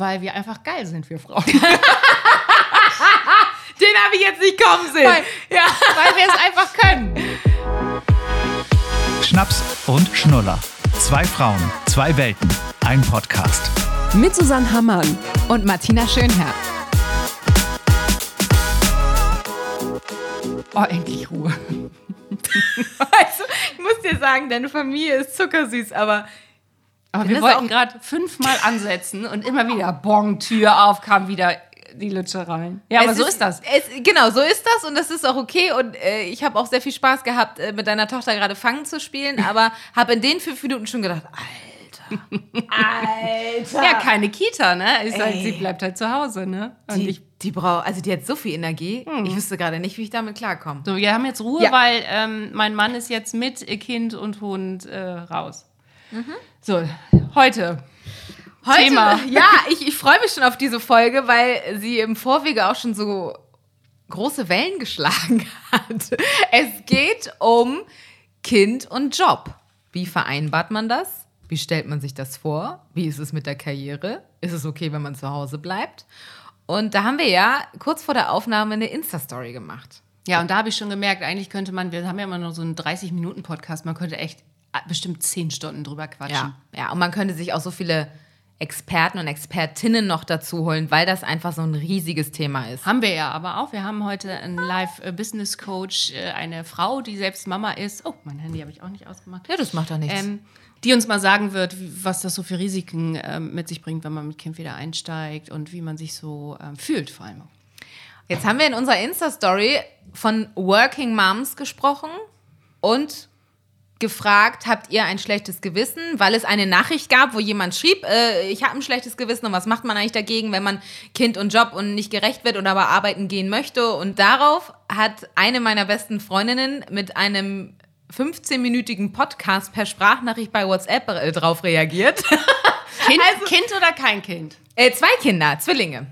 Weil wir einfach geil sind, wir Frauen. Den habe ich jetzt nicht kommen sehen. Weil, ja. weil wir es einfach können. Schnaps und Schnuller. Zwei Frauen, zwei Welten, ein Podcast. Mit Susanne Hammann. Und Martina Schönherr. Oh, endlich Ruhe. Also, ich muss dir sagen, deine Familie ist zuckersüß, aber Aber wir ist wollten gerade fünfmal ansetzen und immer wieder Bong, Tür auf, kam wieder die Lütsche rein. Ja, aber Es so ist das. Es, genau, so ist das und das ist auch okay. Und äh, ich habe auch sehr viel Spaß gehabt, äh, mit deiner Tochter gerade Fangen zu spielen, aber habe in den fünf Minuten schon gedacht, Alter, Alter. Ja, keine Kita, ne? Ist halt, sie bleibt halt zu Hause, ne? Und Die, ich, die braucht, also die hat so viel Energie. Ich wüsste gerade nicht, wie ich damit klarkomme. so, wir haben jetzt Ruhe, Ja. weil ähm, mein Mann ist jetzt mit Kind und Hund äh, raus. So, heute. Heute, Thema. Ja, ich, ich freue mich schon auf diese Folge, weil sie im Vorwege auch schon so große Wellen geschlagen hat. Es geht um Kind und Job. Wie vereinbart man das? Wie stellt man sich das vor? Wie ist es mit der Karriere? Ist es okay, wenn man zu Hause bleibt? Und da haben wir ja kurz vor der Aufnahme eine Insta-Story gemacht. Ja, und da habe ich schon gemerkt, eigentlich könnte man, wir haben ja immer nur so einen 30-Minuten-Podcast, man könnte echt bestimmt 10 Stunden drüber quatschen. Ja, ja, und man könnte sich auch so viele Experten und Expertinnen noch dazu holen, weil das einfach so ein riesiges Thema ist. Haben wir ja aber auch. Wir haben heute einen Live-Business-Coach, äh, eine Frau, die selbst Mama ist. Oh, mein Handy habe ich auch nicht ausgemacht. Ja, das macht doch nichts. Ähm, die uns mal sagen wird, was das so für Risiken ähm, mit sich bringt, wenn man mit Kind wieder einsteigt und wie man sich so ähm, fühlt vor allem. Jetzt haben wir in unserer Insta-Story von Working Moms gesprochen und gefragt, habt ihr ein schlechtes Gewissen? Weil es eine Nachricht gab, wo jemand schrieb, äh, ich habe ein schlechtes Gewissen und was macht man eigentlich dagegen, wenn man Kind und Job und nicht gerecht wird und aber arbeiten gehen möchte? Und darauf hat eine meiner besten Freundinnen mit einem 15-minütigen Podcast per Sprachnachricht bei WhatsApp äh, drauf reagiert. Kind, Also- kind oder kein Kind? Äh, zwei Kinder, Zwillinge.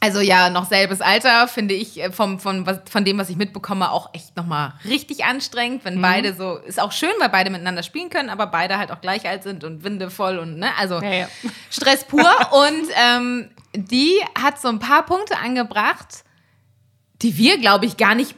Also ja, noch selbes Alter, finde ich, äh, vom, von, was- von dem, was ich mitbekomme, auch echt nochmal richtig anstrengend, wenn beide so, ist auch schön, weil beide miteinander spielen können, aber beide halt auch gleich alt sind und windevoll und, ne, also Ja, ja. Stress pur. und ähm, die hat so ein paar Punkte angebracht, die wir, glaube ich, gar nicht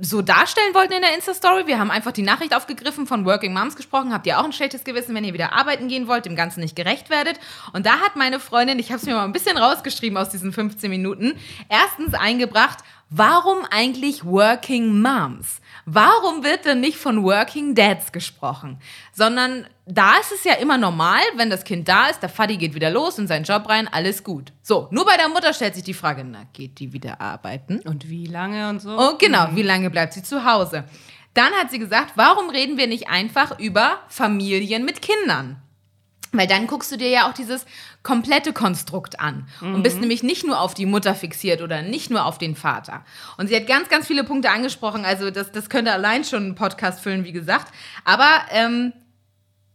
so darstellen wollten in der Insta-Story. Wir haben einfach die Nachricht aufgegriffen, von Working Moms gesprochen. Habt ihr auch ein schlechtes Gewissen, wenn ihr wieder arbeiten gehen wollt, dem Ganzen nicht gerecht werdet? Und da hat meine Freundin, ich habe es mir mal ein bisschen rausgeschrieben aus diesen 15 Minuten, erstens eingebracht, warum eigentlich Working Moms? Warum wird denn nicht von Working Dads gesprochen? Sondern da ist es ja immer normal, wenn das Kind da ist, der Vati geht wieder los in seinen Job rein, alles gut. So, nur bei der Mutter stellt sich die Frage, na, geht die wieder arbeiten? Und wie lange und so? Und genau, wie lange bleibt sie zu Hause? Dann hat sie gesagt, warum reden wir nicht einfach über Familien mit Kindern? Weil dann guckst du dir ja auch dieses komplette Konstrukt an und bist nämlich nicht nur auf die Mutter fixiert oder nicht nur auf den Vater. Und sie hat ganz, ganz viele Punkte angesprochen. Also das, das könnte allein schon einen Podcast füllen, wie gesagt. Aber ähm,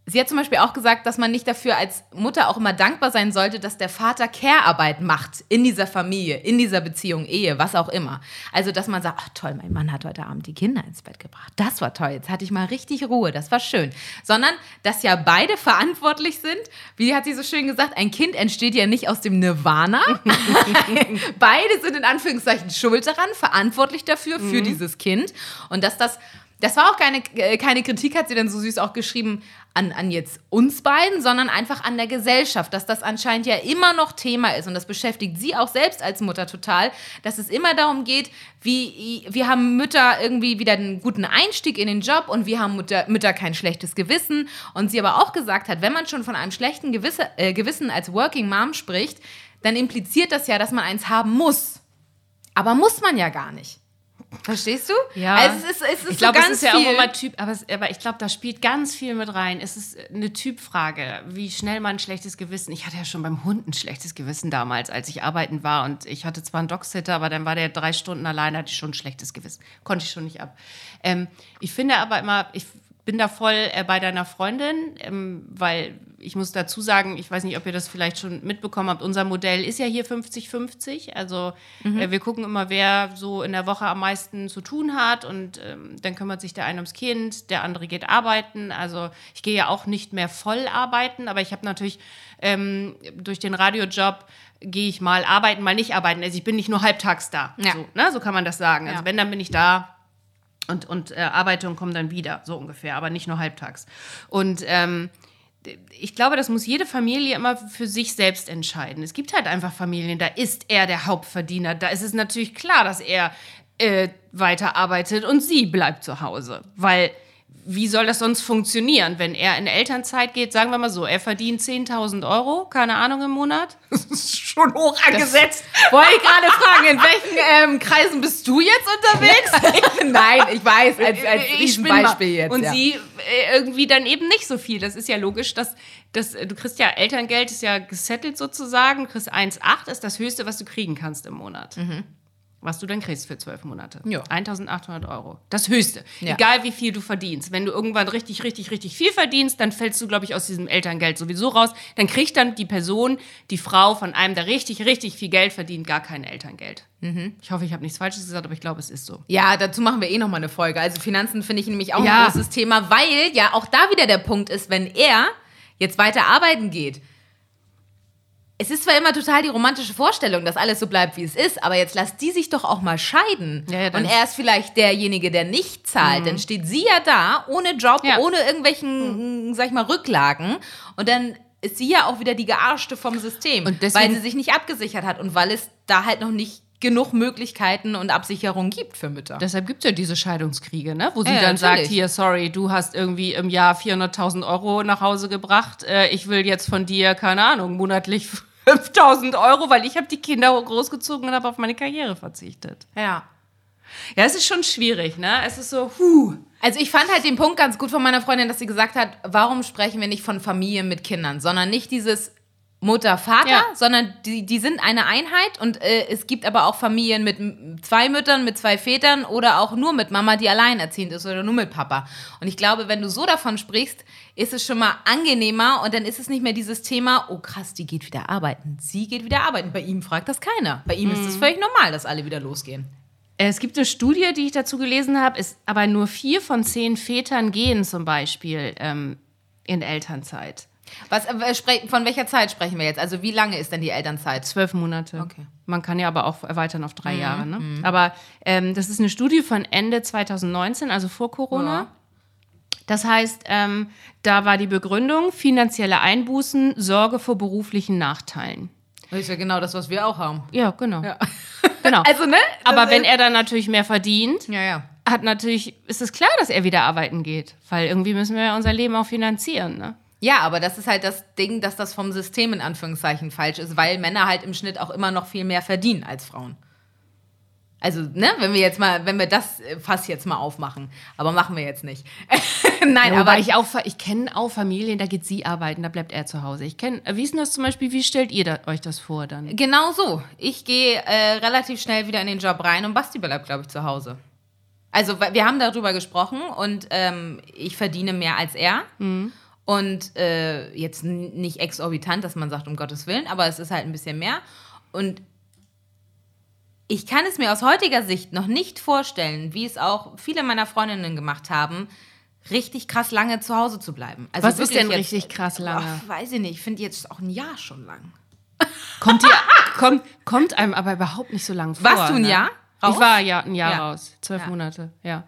Sie hat zum Beispiel auch gesagt, dass man nicht dafür als Mutter auch immer dankbar sein sollte, dass der Vater Care-Arbeit macht in dieser Familie, in dieser Beziehung, Ehe, was auch immer. Also, dass man sagt, ach toll, mein Mann hat heute Abend die Kinder ins Bett gebracht. Das war toll, jetzt hatte ich mal richtig Ruhe, das war schön. Sondern, dass ja beide verantwortlich sind. Wie hat sie so schön gesagt, ein Kind entsteht ja nicht aus dem Nirvana. beide sind in Anführungszeichen schuld daran, verantwortlich dafür, für dieses Kind. Und dass das das war auch keine, äh, keine Kritik, hat sie dann so süß auch geschrieben, an, an jetzt uns beiden, sondern einfach an der Gesellschaft, dass das anscheinend ja immer noch Thema ist und das beschäftigt sie auch selbst als Mutter total, dass es immer darum geht, wie wir haben Mütter irgendwie wieder einen guten Einstieg in den Job und wir haben Mütter, Mütter kein schlechtes Gewissen und sie aber auch gesagt hat, wenn man schon von einem schlechten Gewisse, äh, Gewissen als Working Mom spricht, dann impliziert das ja, dass man eins haben muss. Aber muss man ja gar nicht. Verstehst du? Ja. Also es ist, es ist ich glaube, so es ist ja auch immer Typ, aber, es, aber ich glaube, da spielt ganz viel mit rein. Es ist eine Typfrage, wie schnell man ein schlechtes Gewissen. Ich hatte ja schon beim Hund ein schlechtes Gewissen damals, als ich arbeiten war und ich hatte zwar einen Dogsitter, aber dann war der drei Stunden alleine, hatte ich schon ein schlechtes Gewissen. Konnte ich schon nicht ab. Ähm, ich finde aber immer, ich bin da voll äh, bei deiner Freundin, ähm, weil ich muss dazu sagen, ich weiß nicht, ob ihr das vielleicht schon mitbekommen habt, unser Modell ist ja hier 50-50. Also Mhm. äh, wir gucken immer, wer so in der Woche am meisten zu tun hat und ähm, dann kümmert sich der eine ums Kind, der andere geht arbeiten. Also ich gehe ja auch nicht mehr voll arbeiten, aber ich habe natürlich ähm, durch den Radiojob gehe ich mal arbeiten, mal nicht arbeiten. Also ich bin nicht nur halbtags da. Ja. So, ne? so kann man das sagen. Also Ja. wenn, dann bin ich da und, und äh, arbeite und komme dann wieder, so ungefähr, aber nicht nur halbtags. Und ähm, ich glaube, das muss jede Familie immer für sich selbst entscheiden. Es gibt halt einfach Familien, da ist er der Hauptverdiener. Da ist es natürlich klar, dass er äh, weiterarbeitet und sie bleibt zu Hause. Weil wie soll das sonst funktionieren, wenn er in Elternzeit geht? Sagen wir mal so, er verdient 10.000 Euro, keine Ahnung, im Monat. Das ist schon hoch angesetzt. Wollte ich gerade fragen, in welchen ähm, Kreisen bist du jetzt unterwegs? Nein, ich weiß, als, als Ich. Riesenbeispiel jetzt. Und ja. sie äh, irgendwie dann eben nicht so viel. Das ist ja logisch, dass, dass äh, du kriegst ja Elterngeld, ist ja gesettelt sozusagen. Du kriegst 1,8 ist das höchste, was du kriegen kannst im Monat. Was du dann kriegst für zwölf Monate. Ja. 1800 Euro. Das höchste. Ja. Egal wie viel du verdienst. Wenn du irgendwann richtig, richtig, richtig viel verdienst, dann fällst du, glaube ich, aus diesem Elterngeld sowieso raus. Dann kriegt dann die Person, die Frau von einem, der richtig, richtig viel Geld verdient, gar kein Elterngeld. Mhm. Ich hoffe, ich habe nichts Falsches gesagt, aber ich glaube, es ist so. Ja, dazu machen wir eh nochmal eine Folge. Also Finanzen finde ich nämlich auch Ja. ein großes Thema, weil ja auch da wieder der Punkt ist, wenn er jetzt weiter arbeiten geht. Es ist zwar immer total die romantische Vorstellung, dass alles so bleibt, wie es ist, aber jetzt lasst die sich doch auch mal scheiden. Ja, ja, Und er ist vielleicht derjenige, der nicht zahlt. Dann steht sie ja da, ohne Job, Ja. ohne irgendwelchen, sag ich mal, Rücklagen. Und dann ist sie ja auch wieder die Gearschte vom System, Und deswegen- weil sie sich nicht abgesichert hat und weil es da halt noch nicht genug Möglichkeiten und Absicherung gibt für Mütter. Deshalb gibt es ja diese Scheidungskriege, ne? wo sie Ja, dann sagt, natürlich. hier, sorry, du hast irgendwie im Jahr 400.000 Euro nach Hause gebracht. Äh, ich will jetzt von dir, keine Ahnung, monatlich 5.000 Euro, weil ich habe die Kinder großgezogen und habe auf meine Karriere verzichtet. ja. Ja, es ist schon schwierig, ne? Es ist so, huh. Also ich fand halt den Punkt ganz gut von meiner Freundin, dass sie gesagt hat, warum sprechen wir nicht von Familien mit Kindern, sondern nicht dieses Mutter, Vater, Ja. sondern die, die sind eine Einheit und äh, es gibt aber auch Familien mit zwei Müttern, mit zwei Vätern oder auch nur mit Mama, die alleinerziehend ist oder nur mit Papa. Und ich glaube, wenn du so davon sprichst, ist es schon mal angenehmer und dann ist es nicht mehr dieses Thema, oh krass, die geht wieder arbeiten. Sie geht wieder arbeiten. Bei ihm fragt das keiner. Bei ihm ist es völlig normal, dass alle wieder losgehen. Es gibt eine Studie, die ich dazu gelesen habe, ist aber nur vier von zehn Vätern gehen zum Beispiel ähm, in Elternzeit. Was, äh, von welcher Zeit sprechen wir jetzt? Also wie lange ist denn die Elternzeit? Zwölf Monate. Okay. Man kann ja aber auch erweitern auf drei Jahre. Ne? Aber ähm, das ist eine Studie von Ende 2019, also vor Corona. Ja. Das heißt, ähm, da war die Begründung finanzielle Einbußen, Sorge vor beruflichen Nachteilen. Das ist ja genau das, was wir auch haben. Ja, genau. genau. Also, ne? aber wenn er dann natürlich mehr verdient, Ja, ja. hat natürlich, ist es klar, dass er wieder arbeiten geht. Weil irgendwie müssen wir ja unser Leben auch finanzieren. Ne? Ja, aber das ist halt das Ding, dass das vom System in Anführungszeichen falsch ist, weil Männer halt im Schnitt auch immer noch viel mehr verdienen als Frauen. Also, ne, wenn wir jetzt mal, wenn wir das äh, Fass jetzt mal aufmachen. Aber machen wir jetzt nicht. Nein, Ja, aber ich auch, ich kenne auch Familien, da geht sie arbeiten, da bleibt er zu Hause. Ich kenne, wie ist denn das zum Beispiel, wie stellt ihr da, euch das vor dann? Genau so. Ich gehe äh, relativ schnell wieder in den Job rein und Basti bleibt, glaube ich, zu Hause. Also wir haben darüber gesprochen und ähm, ich verdiene mehr als er. Und äh, jetzt nicht exorbitant, dass man sagt, um Gottes Willen, aber es ist halt ein bisschen mehr. Und ich kann es mir aus heutiger Sicht noch nicht vorstellen, wie es auch viele meiner Freundinnen gemacht haben, richtig krass lange zu Hause zu bleiben. Also Was ist denn jetzt- richtig krass lange? Ach, weiß ich nicht. Ich finde jetzt auch ein Jahr schon lang. Kommt, dir, kommt, kommt einem aber überhaupt nicht so lang vor. Warst du ein ne? Jahr raus? Ich war ja ein Jahr Ja. raus, zwölf Ja. Monate, ja.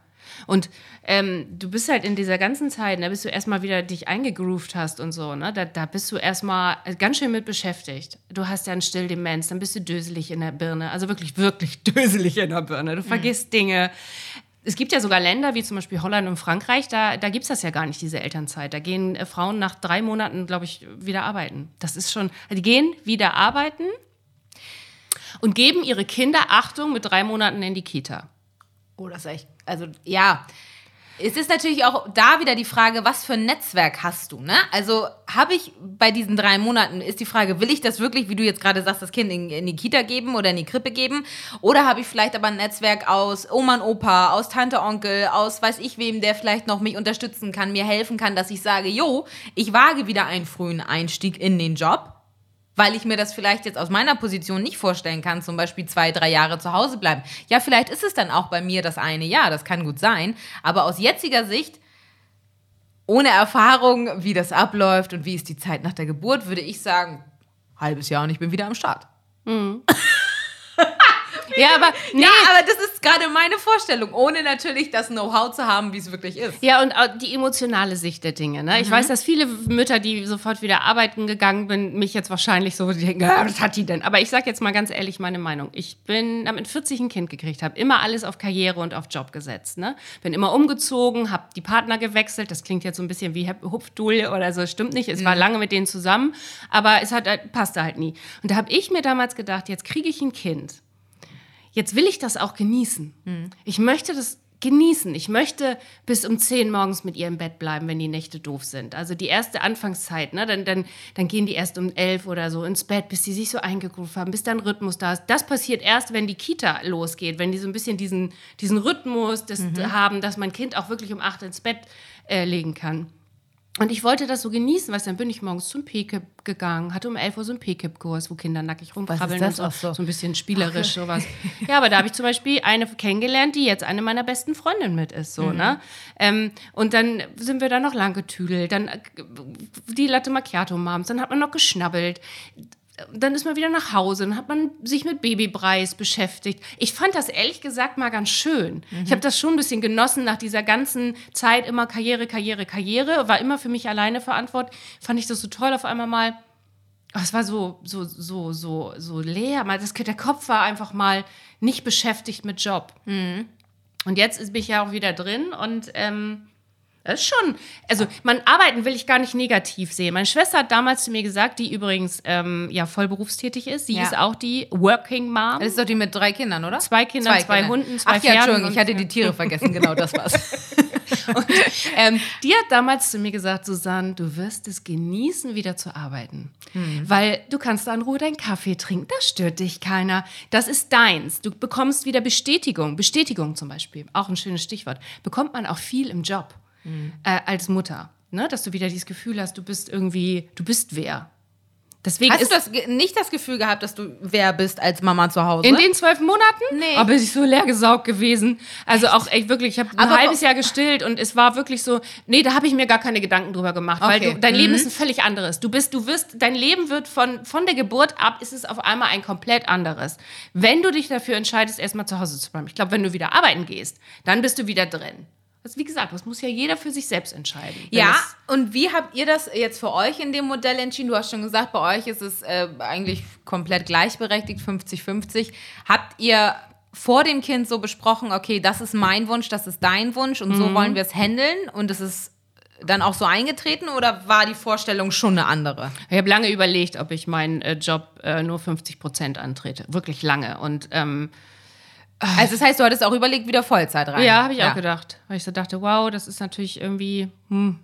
Und ähm, du bist halt in dieser ganzen Zeit, da bis du erstmal wieder dich eingegroovt hast und so, ne? Da, da bist du erstmal ganz schön mit beschäftigt. Du hast ja einen Stilldemenz, dann bist du döselig in der Birne. Also wirklich, wirklich döselig in der Birne. Du Mhm. vergisst Dinge. Es gibt ja sogar Länder wie zum Beispiel Holland und Frankreich, da, da gibt es das ja gar nicht, diese Elternzeit. Da gehen äh, Frauen nach drei Monaten, glaube ich, wieder arbeiten. Das ist schon, die gehen wieder arbeiten und geben ihre Kinder, Achtung, mit drei Monaten in die Kita. Oh, das ist echt. Also, ja. Es ist natürlich auch da wieder die Frage, was für ein Netzwerk hast du, ne? Also habe ich bei diesen drei Monaten, ist die Frage, will ich das wirklich, wie du jetzt gerade sagst, das Kind in, in die Kita geben oder in die Krippe geben? Oder habe ich vielleicht aber ein Netzwerk aus Oma und Opa, aus Tante, Onkel, aus weiß ich wem, der vielleicht noch mich unterstützen kann, mir helfen kann, dass ich sage, jo, ich wage wieder einen frühen Einstieg in den Job weil ich mir das vielleicht jetzt aus meiner Position nicht vorstellen kann, zum Beispiel zwei, drei Jahre zu Hause bleiben. Ja, vielleicht ist es dann auch bei mir das eine Jahr, das kann gut sein, aber aus jetziger Sicht, ohne Erfahrung, wie das abläuft und wie ist die Zeit nach der Geburt, würde ich sagen, halbes Jahr und ich bin wieder am Start. Ja, aber nee. Ja, aber das ist gerade meine Vorstellung, ohne natürlich das Know-how zu haben, wie es wirklich ist. Ja, und auch die emotionale Sicht der Dinge. Ne? Ich weiß, dass viele Mütter, die sofort wieder arbeiten gegangen sind, mich jetzt wahrscheinlich so denken, ah, was hat die denn? Aber ich sage jetzt mal ganz ehrlich meine Meinung. Ich bin mit 40 ein Kind gekriegt, habe immer alles auf Karriere und auf Job gesetzt. Ne? Bin immer umgezogen, habe die Partner gewechselt. Das klingt jetzt so ein bisschen wie Hupfduhl oder so, stimmt nicht. Es war lange mit denen zusammen, aber es hat, halt- passte halt nie. Und da habe ich mir damals gedacht, jetzt kriege ich ein Kind. Jetzt will ich das auch genießen. Ich möchte das genießen. Ich möchte bis um 10 morgens mit ihr im Bett bleiben, wenn die Nächte doof sind. Also die erste Anfangszeit, ne? dann, dann, dann gehen die erst um 11 oder so ins Bett, bis die sich so eingegruft haben, bis dann Rhythmus da ist. Das passiert erst, wenn die Kita losgeht, wenn die so ein bisschen diesen, diesen Rhythmus das haben, dass mein Kind auch wirklich um 8 ins Bett äh, legen kann. Und ich wollte das so genießen, du, dann bin ich morgens zum PKIP gegangen, hatte um 11 Uhr so einen PKIP-Kurs, wo Kinder nackig rumkrabbeln das? und so, so. so ein bisschen spielerisch sowas. Ja, aber da habe ich zum Beispiel eine kennengelernt, die jetzt eine meiner besten Freundinnen mit ist, so, ne? Ähm, und dann sind wir da noch lang getüdelt, dann äh, die Latte Macchiato Moms, dann hat man noch geschnabbelt dann ist man wieder nach Hause, dann hat man sich mit Babybreis beschäftigt. Ich fand das ehrlich gesagt mal ganz schön. Ich habe das schon ein bisschen genossen nach dieser ganzen Zeit immer Karriere, Karriere, Karriere, war immer für mich alleine verantwortlich. Fand ich das so toll auf einmal mal. Oh, es war so so so so so leer, mal das der Kopf war einfach mal nicht beschäftigt mit Job. Und jetzt ist- bin ich ja auch wieder drin und ähm, das ist schon, also man arbeiten will ich gar nicht negativ sehen. Meine Schwester hat damals zu mir gesagt, die übrigens ähm, ja voll berufstätig ist. Sie Ja. ist auch die Working Mom. Das ist doch die mit drei Kindern, oder? Zwei Kindern, zwei Hunden, zwei Ach ja, Pferden Entschuldigung, und- ich hatte die Tiere vergessen, genau das war's. ähm, die hat damals zu mir gesagt, Susanne, du wirst es genießen, wieder zu arbeiten. Weil du kannst da in Ruhe deinen Kaffee trinken, da stört dich keiner. Das ist deins. Du bekommst wieder Bestätigung. Bestätigung zum Beispiel, auch ein schönes Stichwort. Bekommt man auch viel im Job äh, als Mutter. Ne? Dass du wieder dieses Gefühl hast, du bist irgendwie, du bist wer. Deswegen Hast du das, nicht das Gefühl gehabt, dass du wer bist als Mama zu Hause? In den zwölf Monaten? Nee. Aber bin ich so leer gesaugt gewesen. Also auch echt wirklich, ich habe ein Aber halbes Jahr gestillt und es war wirklich so, nee, da habe ich mir gar keine Gedanken drüber gemacht, weil Okay. du, dein Leben ist ein völlig anderes. Du bist, du wirst, dein Leben wird von, von der Geburt ab, ist es auf einmal ein komplett anderes. Wenn du dich dafür entscheidest, erstmal zu Hause zu bleiben. Ich glaube, wenn du wieder arbeiten gehst, dann bist du wieder drin. Also wie gesagt, das muss ja jeder für sich selbst entscheiden. Ja, und wie habt ihr das jetzt für euch in dem Modell entschieden? Du hast schon gesagt, bei euch ist es äh, eigentlich komplett gleichberechtigt, 50-50. Habt ihr vor dem Kind so besprochen, okay, das ist mein Wunsch, das ist dein Wunsch und so wollen wir es handeln und es ist dann auch so eingetreten oder war die Vorstellung schon eine andere? Ich habe lange überlegt, ob ich meinen äh, Job äh, nur 50 Prozent antrete. Wirklich lange. Und ähm, Also das heißt, du hattest auch überlegt, wieder Vollzeit rein. Ja, habe ich auch gedacht. Weil ich so dachte, wow, das ist natürlich irgendwie hm,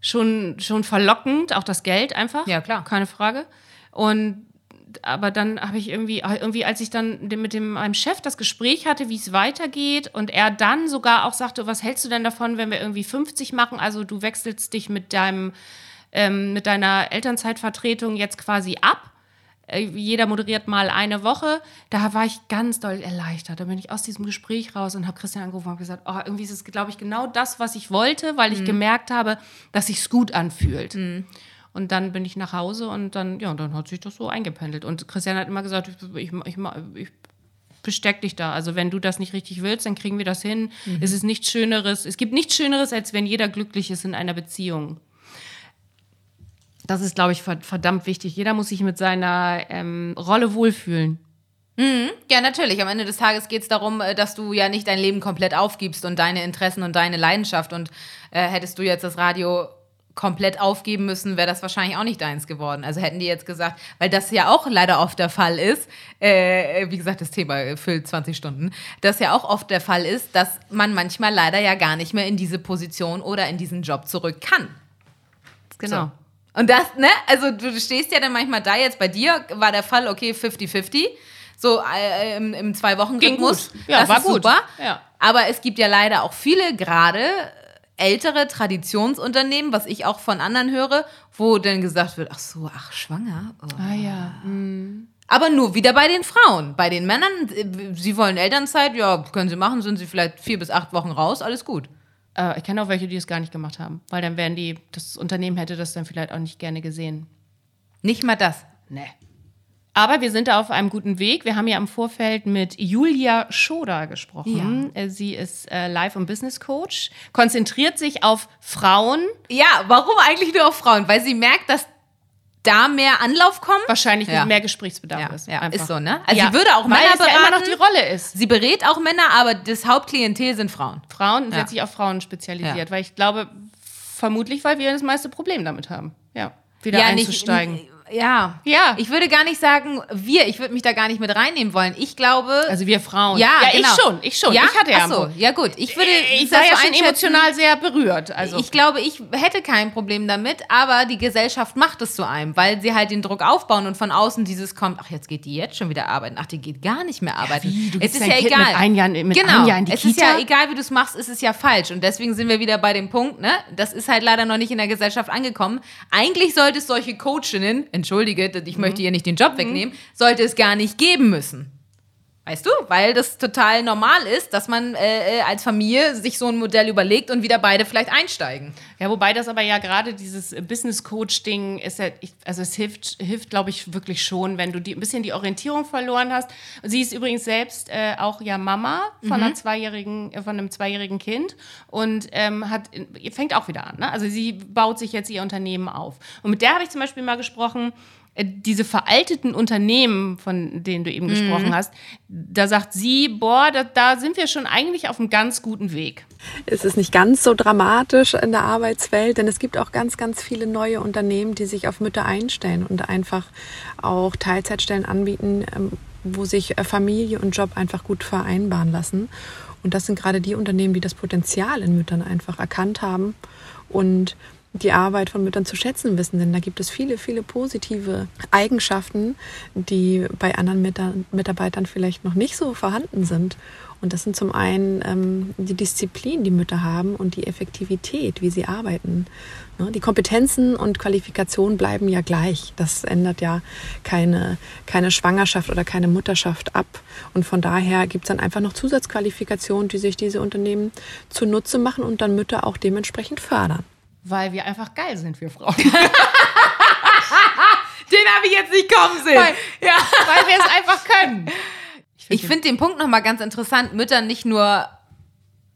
schon, schon verlockend, auch das Geld einfach. Ja, klar. Keine Frage. Und aber dann habe ich irgendwie, irgendwie, als ich dann mit dem meinem Chef das Gespräch hatte, wie es weitergeht, und er dann sogar auch sagte, was hältst du denn davon, wenn wir irgendwie 50 machen? Also du wechselst dich mit deinem, ähm, mit deiner Elternzeitvertretung jetzt quasi ab jeder moderiert mal eine Woche. Da war ich ganz doll erleichtert. Da bin ich aus diesem Gespräch raus und habe Christian angerufen und gesagt, oh, irgendwie ist es, glaube ich, genau das, was ich wollte, weil ich gemerkt habe, dass sich's gut anfühlt. Und dann bin ich nach Hause und dann, ja, dann hat sich das so eingependelt. Und Christian hat immer gesagt, ich, ich, ich, besteck dich da. Also wenn du das nicht richtig willst, dann kriegen wir das hin. Es ist nichts Schöneres. Es gibt nichts Schöneres, als wenn jeder glücklich ist in einer Beziehung. Das ist, glaube ich, ver- verdammt wichtig. Jeder muss sich mit seiner ähm, Rolle wohlfühlen. Ja, natürlich. Am Ende des Tages geht es darum, äh, dass du ja nicht dein Leben komplett aufgibst und deine Interessen und deine Leidenschaft. Und äh, hättest du jetzt das Radio komplett aufgeben müssen, wäre das wahrscheinlich auch nicht deins geworden. Also hätten die jetzt gesagt, weil das ja auch leider oft der Fall ist, äh, wie gesagt, das Thema füllt 20 Stunden, das ja auch oft der Fall ist, dass man manchmal leider ja gar nicht mehr in diese Position oder in diesen Job zurück kann. Genau. So. Und das, ne, also du stehst ja dann manchmal da, jetzt bei dir war der Fall, okay, 50-50, so äh, im, im Zwei-Wochen-Rhythmus. Ging gut. Ja, das war ist gut. super. Ja. Aber es gibt ja leider auch viele gerade ältere Traditionsunternehmen, was ich auch von anderen höre, wo dann gesagt wird, ach so, ach, schwanger? Oh. Ah ja. Aber nur wieder bei den Frauen. Bei den Männern, äh, sie wollen Elternzeit, ja, können sie machen, sind sie vielleicht vier bis acht Wochen raus, alles gut. Äh, ich kenne auch welche, die es gar nicht gemacht haben. Weil dann wären die, das Unternehmen hätte das dann vielleicht auch nicht gerne gesehen. Nicht mal das. Nee. Aber wir sind da auf einem guten Weg. Wir haben ja im Vorfeld mit Julia Schoder gesprochen. Äh, Sie ist äh, Life- und Business Coach, konzentriert sich auf Frauen, Ja, warum eigentlich nur auf Frauen? Weil sie merkt, dass da mehr Anlauf kommt. wahrscheinlich Ja. mehr Gesprächsbedarf Ja, ist. ja, einfach. ist so, ne? Also Ja, sie würde auch weil Männer es ja immer noch beraten. die Rolle ist. Sie berät auch Männer, aber das Hauptklientel sind Frauen. Frauen und sie Ja. hat sich auf Frauen spezialisiert, Ja. weil ich glaube, vermutlich, weil wir das meiste Problem damit haben. Ja, wieder einzusteigen. Nicht, ja. Ja. Ich würde gar nicht sagen, wir, ich würde mich da gar nicht mit reinnehmen wollen. Ich glaube. also wir Frauen. ja, ja genau. ich schon, ich schon. Ja? Ich hatte ja Ach so, ja gut. Ich würde ich das war ja schon emotional sehr berührt. Also Ich glaube, ich hätte kein Problem damit, aber die Gesellschaft macht es zu einem, weil sie halt den Druck aufbauen und von außen dieses kommt, ach, jetzt geht die jetzt schon wieder arbeiten, ach, die geht gar nicht mehr arbeiten. wie? Du es ist ja Kind egal. mit ein Jahr- mit genau. einem Jahr in die es ist ja Kita? egal, wie du es machst, es ist ja falsch. Und deswegen sind wir wieder bei dem Punkt, ne? Das ist halt leider noch nicht in der Gesellschaft angekommen. Eigentlich sollte es solche Coachinnen, entschuldige, ich Mhm. möchte ihr nicht den Job wegnehmen, sollte es gar nicht geben müssen. Weißt du? Weil das total normal ist, dass man äh, äh, als Familie sich so ein Modell überlegt und wieder beide vielleicht einsteigen. Ja, wobei das aber ja gerade dieses Business Coach Ding ist ja, ich, also es hilft, hilft glaube ich wirklich schon, wenn du die, ein bisschen die Orientierung verloren hast. Sie ist übrigens selbst äh, auch ja Mama von einer zweijährigen, äh, von einem zweijährigen Kind und ähm, hat, ihr fängt auch wieder an. Ne? Also sie baut sich jetzt ihr Unternehmen auf. Und mit der habe ich zum Beispiel mal gesprochen. Äh, Diese veralteten Unternehmen, von denen du eben gesprochen hast, da sagt sie, boah, da, da sind wir schon eigentlich auf einem ganz guten Weg. Es ist nicht ganz so dramatisch in der Arbeitswelt, denn es gibt auch ganz, ganz viele neue Unternehmen, die sich auf Mütter einstellen und einfach auch Teilzeitstellen anbieten, ähm, wo sich äh, Familie und Job einfach gut vereinbaren lassen. Und das sind gerade die Unternehmen, die das Potenzial in Müttern einfach erkannt haben und die Arbeit von Müttern zu schätzen wissen, denn da gibt es viele, viele positive Eigenschaften, die bei anderen Mita- Mitarbeitern vielleicht noch nicht so vorhanden sind. Und das sind zum einen ähm, die Disziplin, die Mütter haben und die Effektivität, wie sie arbeiten. Ne, Die Kompetenzen und Qualifikationen bleiben ja gleich. Das ändert ja keine, keine Schwangerschaft oder keine Mutterschaft ab. Und von daher gibt es dann einfach noch Zusatzqualifikationen, die sich diese Unternehmen zunutze machen und dann Mütter auch dementsprechend fördern. Weil wir einfach geil sind, wir Frauen. Den habe ich jetzt nicht kommen sehen. Weil- ja. weil wir es einfach können. Ich finde den Punkt nochmal ganz interessant, Mütter nicht nur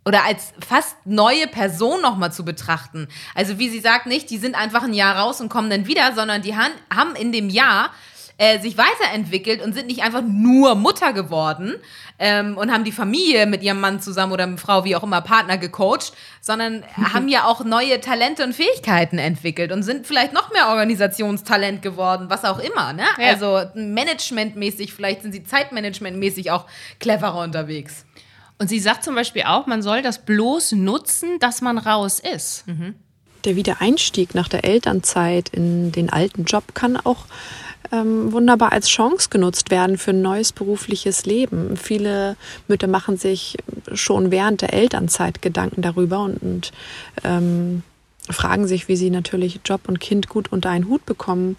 oder als fast neue Person nochmal zu betrachten. Also wie sie sagt, nicht, die sind einfach ein Jahr raus und kommen dann wieder, sondern die haben in dem Jahr äh, sich weiterentwickelt und sind nicht einfach nur Mutter geworden ähm, und haben die Familie mit ihrem Mann zusammen oder mit Frau, wie auch immer, Partner gecoacht, sondern haben ja auch neue Talente und Fähigkeiten entwickelt und sind vielleicht noch mehr Organisationstalent geworden, was auch immer. Ne? Ja. Also managementmäßig, vielleicht sind sie zeitmanagementmäßig auch cleverer unterwegs. Und sie sagt zum Beispiel auch, man soll das bloß nutzen, dass man raus ist. Der Wiedereinstieg nach der Elternzeit in den alten Job kann auch ähm, wunderbar als Chance genutzt werden für ein neues berufliches Leben. Viele Mütter machen sich schon während der Elternzeit Gedanken darüber und, und ähm, fragen sich, wie sie natürlich Job und Kind gut unter einen Hut bekommen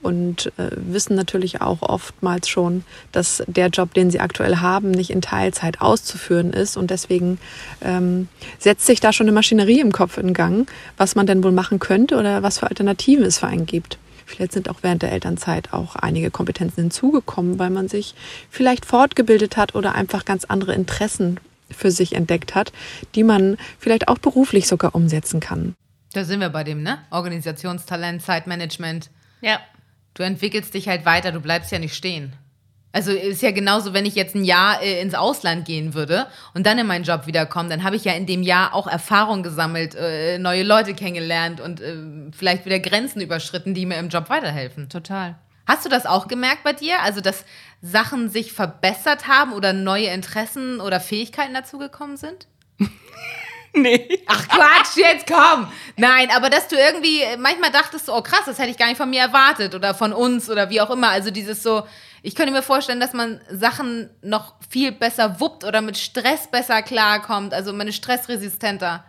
und äh, wissen natürlich auch oftmals schon, dass der Job, den sie aktuell haben, nicht in Teilzeit auszuführen ist und deswegen ähm, setzt sich da schon eine Maschinerie im Kopf in Gang, was man denn wohl machen könnte oder was für Alternativen es für einen gibt. Vielleicht sind auch während der Elternzeit auch einige Kompetenzen hinzugekommen, weil man sich vielleicht fortgebildet hat oder einfach ganz andere Interessen für sich entdeckt hat, die man vielleicht auch beruflich sogar umsetzen kann. Da sind wir bei dem, ne? Organisationstalent, Zeitmanagement. Ja. Du entwickelst dich halt weiter, du bleibst ja nicht stehen. Also ist ja genauso, wenn ich jetzt ein Jahr äh, ins Ausland gehen würde und dann in meinen Job wiederkomme, dann habe ich ja in dem Jahr auch Erfahrung gesammelt, äh, neue Leute kennengelernt und äh, vielleicht wieder Grenzen überschritten, die mir im Job weiterhelfen. Total. Hast du das auch gemerkt bei dir? Also, dass Sachen sich verbessert haben oder neue Interessen oder Fähigkeiten dazugekommen sind? Nee. Ach Quatsch, jetzt komm! Nein, aber dass du irgendwie manchmal dachtest, oh krass, das hätte ich gar nicht von mir erwartet oder von uns oder wie auch immer. Also dieses so, ich könnte mir vorstellen, dass man Sachen noch viel besser wuppt oder mit Stress besser klarkommt, also man ist stressresistenter.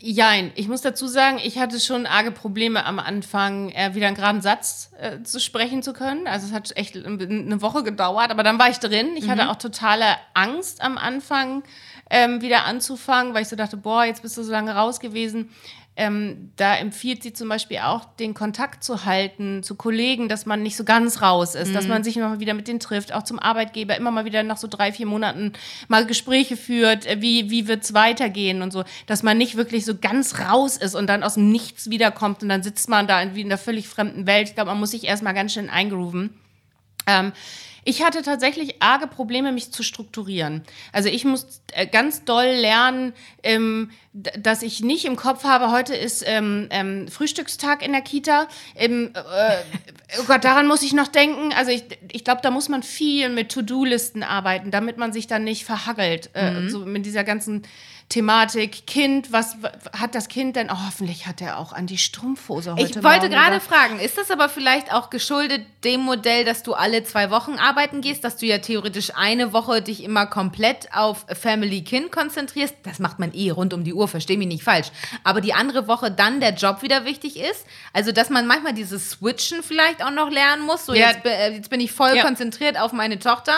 Jein, ich muss dazu sagen, ich hatte schon arge Probleme am Anfang, äh, wieder einen geraden Satz äh, zu sprechen zu können. Also es hat echt eine Woche gedauert, aber dann war ich drin. Ich hatte auch totale Angst am Anfang, ähm, wieder anzufangen, weil ich so dachte, boah, jetzt bist du so lange raus gewesen. Ähm, da empfiehlt sie zum Beispiel auch, den Kontakt zu halten zu Kollegen, dass man nicht so ganz raus ist, dass man sich immer mal wieder mit denen trifft, auch zum Arbeitgeber, immer mal wieder nach so drei, vier Monaten mal Gespräche führt, äh, wie, wie wird es weitergehen und so, dass man nicht wirklich so ganz raus ist und dann aus dem Nichts wiederkommt und dann sitzt man da in, wie in einer völlig fremden Welt. Ich glaube, man muss sich erstmal ganz schön eingrooven. Ähm, ich hatte tatsächlich arge Probleme, mich zu strukturieren. Also ich muss äh, ganz doll lernen, ähm, dass ich nicht im Kopf habe, heute ist ähm, ähm, Frühstückstag in der Kita. Ähm, äh, oh Gott, daran muss ich noch denken. Also ich, ich glaube, da muss man viel mit To-Do-Listen arbeiten, damit man sich dann nicht verhagelt. Äh, so mit dieser ganzen Thematik, Kind, was hat das Kind denn? Oh, hoffentlich hat er auch an die Strumpfhose heute Ich wollte gerade fragen, ist das aber vielleicht auch geschuldet dem Modell, dass du alle zwei Wochen arbeiten gehst, dass du ja theoretisch eine Woche dich immer komplett auf Family Kind konzentrierst? Das macht man eh rund um die Uhr, versteh mich nicht falsch. Aber die andere Woche dann der Job wieder wichtig ist? Also, dass man manchmal dieses Switchen vielleicht auch noch lernen muss. So, Ja. jetzt, äh, jetzt bin ich voll Ja. konzentriert auf meine Tochter.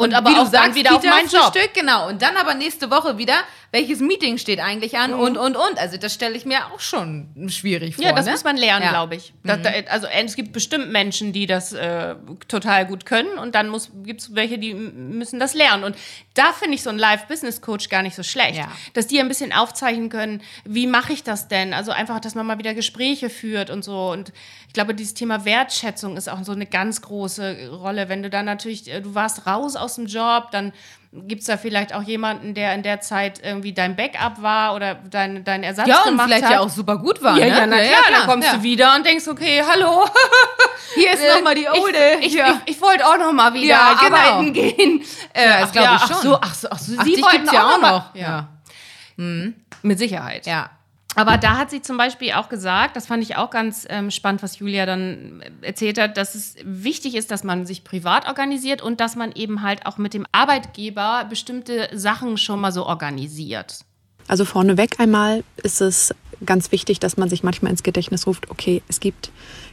Und aber auch dann wieder auf meinen Job. Frühstück, genau. Und dann aber nächste Woche wieder, welches Meeting steht eigentlich an und, und, und. Also das stelle ich mir auch schon schwierig vor. Ja, das ne? muss man lernen, Ja. glaube ich. Da, da, also äh, es gibt bestimmt Menschen, die das äh, total gut können und dann gibt es welche, die müssen das lernen. Und da finde ich so einen Live-Business-Coach gar nicht so schlecht. Ja. Dass die ein bisschen aufzeichnen können, wie mache ich das denn? Also einfach, dass man mal wieder Gespräche führt und so. Und ich glaube, dieses Thema Wertschätzung ist auch so eine ganz große Rolle. Wenn du dann natürlich, äh, du warst raus aus dem Job, dann gibt es da vielleicht auch jemanden, der in der Zeit irgendwie dein Backup war oder dein, dein Ersatz Ja, und gemacht vielleicht hat. ja auch super gut war. Ja, ne? ja, na klar, dann kommst ja. du wieder und denkst, okay, hallo. Hier ist nochmal die Ode. Ich, ich, ja. ich, ich wollte auch noch mal wieder Ja, genau. arbeiten gehen. Äh, Ja, das ach glaub ich ach schon. So, ach so, ach so, Ach, Sie wollten ja auch mal- noch. Ja. Ja. Mit Sicherheit. ja. Aber da hat sie zum Beispiel auch gesagt, das fand ich auch ganz ähm, spannend, was Julia dann erzählt hat, dass es wichtig ist, dass man sich privat organisiert und dass man eben halt auch mit dem Arbeitgeber bestimmte Sachen schon mal so organisiert. Also vorneweg einmal ist es ganz wichtig, dass man sich manchmal ins Gedächtnis ruft, okay, es gibt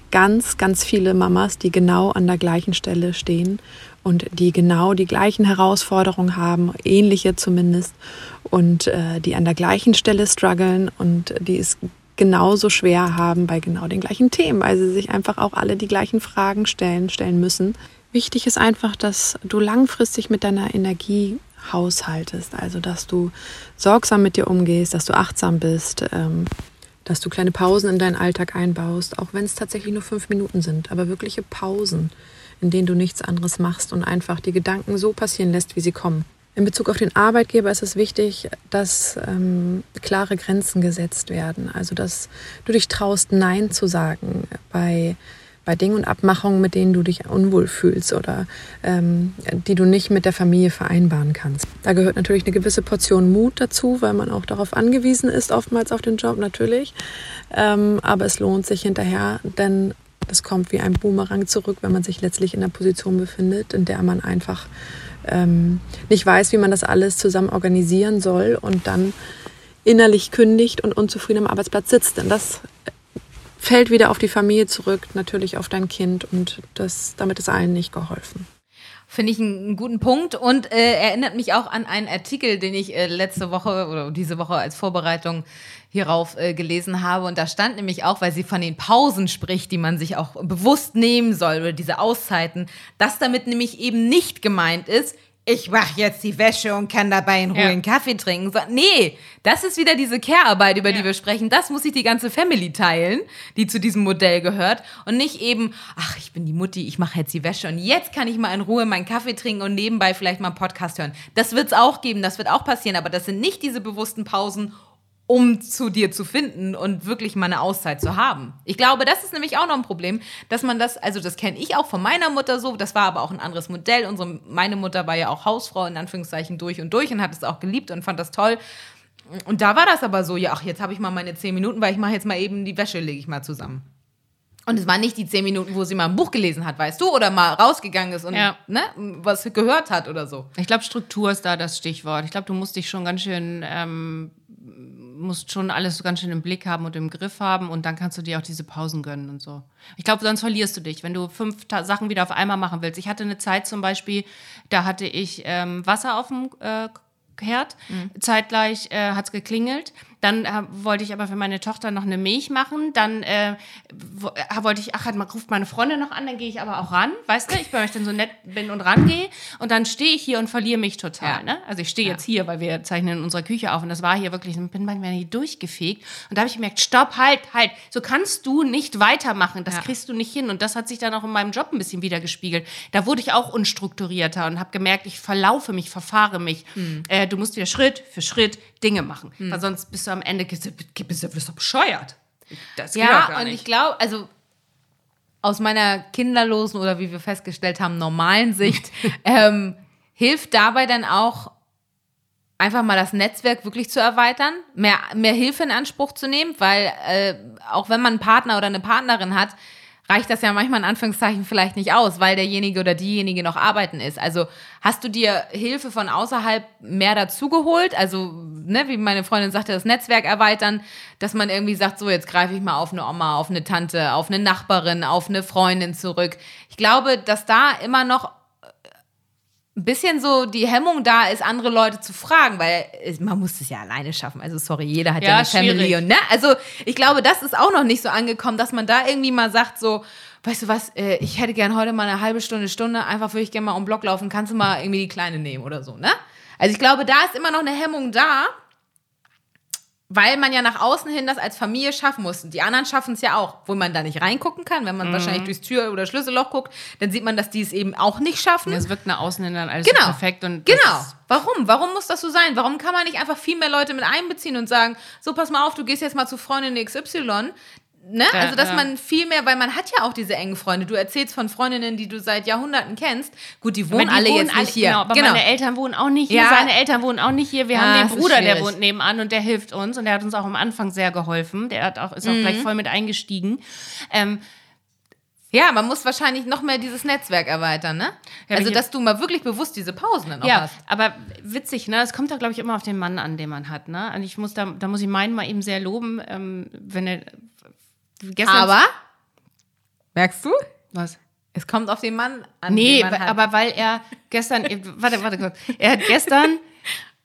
ganz, ganz viele Mamas, die genau an der gleichen Stelle stehen und die genau die gleichen Herausforderungen haben, ähnliche zumindest, und äh, die an der gleichen Stelle strugglen und die es genauso schwer haben bei genau den gleichen Themen, weil sie sich einfach auch alle die gleichen Fragen stellen, stellen müssen. Wichtig ist einfach, dass du langfristig mit deiner Energie haushaltest, also dass du sorgsam mit dir umgehst, dass du achtsam bist, ähm, dass du kleine Pausen in deinen Alltag einbaust, auch wenn es tatsächlich nur fünf Minuten sind, aber wirkliche Pausen, in denen du nichts anderes machst und einfach die Gedanken so passieren lässt, wie sie kommen. In Bezug auf den Arbeitgeber ist es wichtig, dass ähm, klare Grenzen gesetzt werden. Also, dass du dich traust, Nein zu sagen bei, bei Dingen und Abmachungen, mit denen du dich unwohl fühlst oder ähm, die du nicht mit der Familie vereinbaren kannst. Da gehört natürlich eine gewisse Portion Mut dazu, weil man auch darauf angewiesen ist, oftmals auf den Job natürlich. Ähm, aber es lohnt sich hinterher, denn das kommt wie ein Boomerang zurück, wenn man sich letztlich in einer Position befindet, in der man einfach ähm, nicht weiß, wie man das alles zusammen organisieren soll und dann innerlich kündigt und unzufrieden am Arbeitsplatz sitzt. Denn das fällt wieder auf die Familie zurück, natürlich auf dein Kind und das, damit ist allen nicht geholfen. Finde ich einen, guten Punkt und äh, erinnert mich auch an einen Artikel, den ich äh, letzte Woche oder diese Woche als Vorbereitung hierauf äh, gelesen habe. Und da stand nämlich auch, weil sie von den Pausen spricht, die man sich auch bewusst nehmen soll oder diese Auszeiten, dass damit nämlich eben nicht gemeint ist, ich mache jetzt die Wäsche und kann dabei in Ruhe Ja. einen Kaffee trinken. So, nee, das ist wieder diese Care-Arbeit, über Ja. die wir sprechen. Das muss sich die ganze Family teilen, die zu diesem Modell gehört. Und nicht eben, ach, ich bin die Mutti, ich mache jetzt die Wäsche und jetzt kann ich mal in Ruhe meinen Kaffee trinken und nebenbei vielleicht mal einen Podcast hören. Das wird es auch geben, das wird auch passieren, aber das sind nicht diese bewussten Pausen, um zu dir zu finden und wirklich mal eine Auszeit zu haben. Ich glaube, das ist nämlich auch noch ein Problem, dass man das, also das kenne ich auch von meiner Mutter so, das war aber auch ein anderes Modell. Unsere, meine Mutter war ja auch Hausfrau in Anführungszeichen durch und durch und hat es auch geliebt und fand das toll. Und da war das aber so, ja, ach, jetzt habe ich mal meine zehn Minuten, weil ich mache jetzt mal eben die Wäsche, lege ich mal zusammen. Und es waren nicht die zehn Minuten, wo sie mal ein Buch gelesen hat, weißt du, oder mal rausgegangen ist und Ja. ne, was gehört hat oder so. Ich glaube, Struktur ist da das Stichwort. Ich glaube, du musst dich schon ganz schön, ähm, musst schon alles so ganz schön im Blick haben und im Griff haben und dann kannst du dir auch diese Pausen gönnen und so. Ich glaube, sonst verlierst du dich, wenn du fünf Ta Sachen wieder auf einmal machen willst. Ich hatte eine Zeit zum Beispiel, da hatte ich ähm, Wasser auf dem äh, Herd. Zeitgleich äh, hat es geklingelt. Dann äh, wollte ich aber für meine Tochter noch eine Milch machen. Dann äh, wo, äh, wollte ich, ach, halt mal, ruft meine Freundin noch an, dann gehe ich aber auch ran, weißt du, ich, weil ich dann so nett bin und rangehe. Und dann stehe ich hier und verliere mich total. Ja. Ne? Also ich stehe jetzt hier, weil wir zeichnen in unserer Küche auf und das war hier wirklich, ich bin manchmal hier durchgefegt. Und da habe ich gemerkt, stopp, halt, halt, so kannst du nicht weitermachen. Das Ja. kriegst du nicht hin. Und das hat sich dann auch in meinem Job ein bisschen wiedergespiegelt. Da wurde ich auch unstrukturierter und habe gemerkt, ich verlaufe mich, verfahre mich. Hm. Äh, du musst wieder Schritt für Schritt Dinge machen. Weil sonst bist du am Ende bist du, bist du, bescheuert. Das geht Ja, gar und nicht. ich glaube, also aus meiner kinderlosen oder wie wir festgestellt haben, normalen Sicht, ähm, hilft dabei dann auch einfach mal das Netzwerk wirklich zu erweitern, mehr, mehr Hilfe in Anspruch zu nehmen, weil äh, auch wenn man einen Partner oder eine Partnerin hat, reicht das ja manchmal in Anführungszeichen vielleicht nicht aus, weil derjenige oder diejenige noch arbeiten ist. Also hast du dir Hilfe von außerhalb mehr dazugeholt? Also, ne, wie meine Freundin sagte, das Netzwerk erweitern, dass man irgendwie sagt, so, jetzt greife ich mal auf eine Oma, auf eine Tante, auf eine Nachbarin, auf eine Freundin zurück. Ich glaube, dass da immer noch ein bisschen so die Hemmung da ist, andere Leute zu fragen, weil man muss es ja alleine schaffen. Also sorry, jeder hat ja, Ja, eine Family schwierig. und ne, also ich glaube, das ist auch noch nicht so angekommen, dass man da irgendwie mal sagt so, weißt du was, äh, ich hätte gern heute mal eine halbe Stunde, Stunde, einfach würde ich gerne mal um den Block laufen, kannst du mal irgendwie die Kleine nehmen oder so, ne? Also ich glaube, da ist immer noch eine Hemmung da, weil man ja nach außen hin das als Familie schaffen muss. Die anderen schaffen es ja auch, wo man da nicht reingucken kann. Wenn man wahrscheinlich durchs Tür- oder Schlüsselloch guckt, dann sieht man, dass die es eben auch nicht schaffen. Es wirkt nach außen hin dann alles Genau. so perfekt und Genau. Warum? Warum muss das so sein? Warum kann man nicht einfach viel mehr Leute mit einbeziehen und sagen, so pass mal auf, du gehst jetzt mal zu Freundin XY. Ne? Ja, also, dass ja. man viel mehr, weil man hat ja auch diese engen Freunde. Du erzählst von Freundinnen, die du seit Jahrhunderten kennst. Gut, die wohnen die alle wohnen jetzt nicht hier. Genau, aber meine Eltern wohnen auch nicht hier, Ja. seine Eltern wohnen auch nicht hier. Wir Ah, haben den Bruder, der wohnt nebenan und der hilft uns und der hat uns auch am Anfang sehr geholfen. Der hat auch, ist auch Mhm. gleich voll mit eingestiegen. Ähm, Ja, man muss wahrscheinlich noch mehr dieses Netzwerk erweitern, ne? Ja, also, dass du mal wirklich bewusst diese Pausen dann auch ja, hast. aber witzig, ne? Es kommt doch, glaube ich, immer auf den Mann an, den man hat, ne? Und ich muss da, da muss ich meinen mal eben sehr loben, ähm, wenn er gestern. Aber, merkst du? was? Es kommt auf den Mann an. Nee, den man wa- hat. aber weil er gestern, äh, warte, warte kurz. Er hat gestern,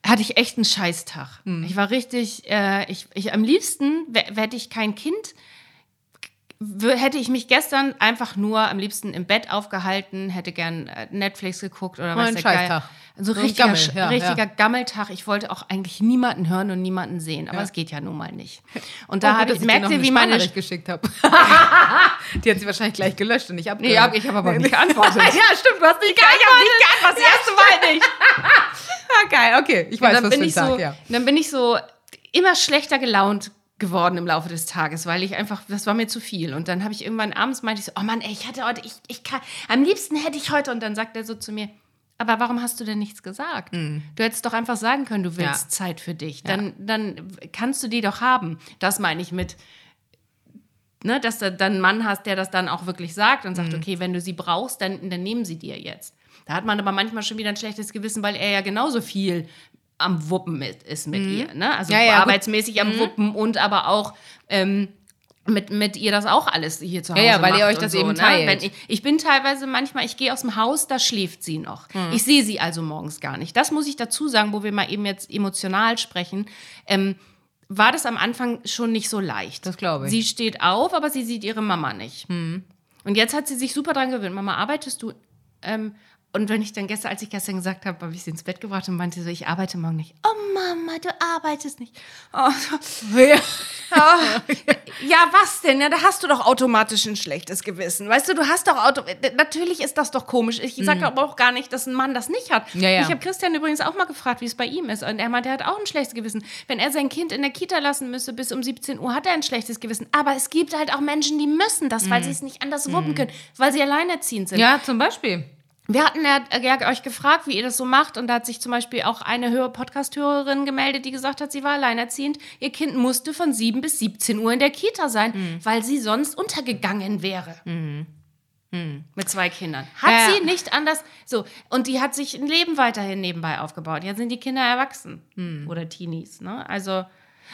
hatte ich echt einen Scheißtag. Hm. Ich war richtig, äh, ich, ich, am liebsten hätte ich kein Kind, hätte ich mich gestern einfach nur am liebsten im Bett aufgehalten, hätte gern äh, Netflix geguckt oder was ein der Geil. So So ein richtiger, Gammel, ja, richtiger ja. Gammeltag. Ich wollte auch eigentlich niemanden hören und niemanden sehen, aber Ja. es geht ja nun mal nicht. Und Oh, da gut, habe ich, dir merkte, wie meine Sprachnachricht geschickt habe. die hat sie wahrscheinlich gleich gelöscht und nicht Nee, abgehört. hab, ich habe aber nicht geantwortet. ja, stimmt, du hast nicht Ich habe nicht geantwortet, das erste Mal nicht. Ah, geil, okay. Ich weiß, was ich Tag, so, ja. dann bin ich so immer schlechter gelaunt geworden im Laufe des Tages, weil ich einfach, das war mir zu viel. Und dann habe ich irgendwann abends meinte ich so, oh Mann, ey, ich hatte heute, ich, ich kann, am liebsten hätte ich heute. Und dann sagt er so zu mir, aber warum hast du denn nichts gesagt? Du hättest doch einfach sagen können, du willst Ja. Zeit für dich. Dann, dann kannst du die doch haben. Das meine ich mit, ne, dass du dann einen Mann hast, der das dann auch wirklich sagt und sagt, okay, wenn du sie brauchst, dann, dann nehmen sie dir jetzt. Da hat man aber manchmal schon wieder ein schlechtes Gewissen, weil er ja genauso viel am Wuppen mit, ist mit ihr. Ne? Also. Ja, ja, arbeitsmäßig am Wuppen und aber auch ähm, mit, mit ihr das auch alles hier zu Hause Ja, ja, weil ihr euch das so, eben ne? teilt. Wenn ich, ich bin teilweise manchmal, ich gehe aus dem Haus, da schläft sie noch. Mhm. Ich sehe sie also morgens gar nicht. Das muss ich dazu sagen, wo wir mal eben jetzt emotional sprechen. Ähm, war das am Anfang schon nicht so leicht. Das glaube ich. Sie steht auf, aber sie sieht ihre Mama nicht. Und jetzt hat sie sich super dran gewöhnt. Mama, arbeitest du? Ähm, Und wenn ich dann gestern, als ich gestern gesagt habe, habe ich sie ins Bett gebracht und meinte so, ich arbeite morgen nicht. Oh Mama, du arbeitest nicht. Oh, Ja. oh. ja, was denn? Ja, da hast du doch automatisch ein schlechtes Gewissen. Weißt du, du hast doch Auto. Natürlich ist das doch komisch. Ich sage aber auch gar nicht, dass ein Mann das nicht hat. Ja, ja. Ich habe Christian übrigens auch mal gefragt, wie es bei ihm ist. Und er meinte, er hat auch ein schlechtes Gewissen. Wenn er sein Kind in der Kita lassen müsste bis um 17 Uhr, hat er ein schlechtes Gewissen. Aber es gibt halt auch Menschen, die müssen das, weil sie es nicht anders wuppen können, weil sie alleinerziehend sind. ja, zum Beispiel. Wir hatten ja, ja euch gefragt, wie ihr das so macht. Und da hat sich zum Beispiel auch eine Hör- Podcast-Hörerin gemeldet, die gesagt hat, sie war alleinerziehend. Ihr Kind musste von 7 bis 17 Uhr in der Kita sein, Mhm. weil sie sonst untergegangen wäre. Mit zwei Kindern. Hat Ja, ja. sie nicht anders. So, und die hat sich ein Leben weiterhin nebenbei aufgebaut. Jetzt sind die Kinder erwachsen. Mhm. Oder Teenies. Ne? Also,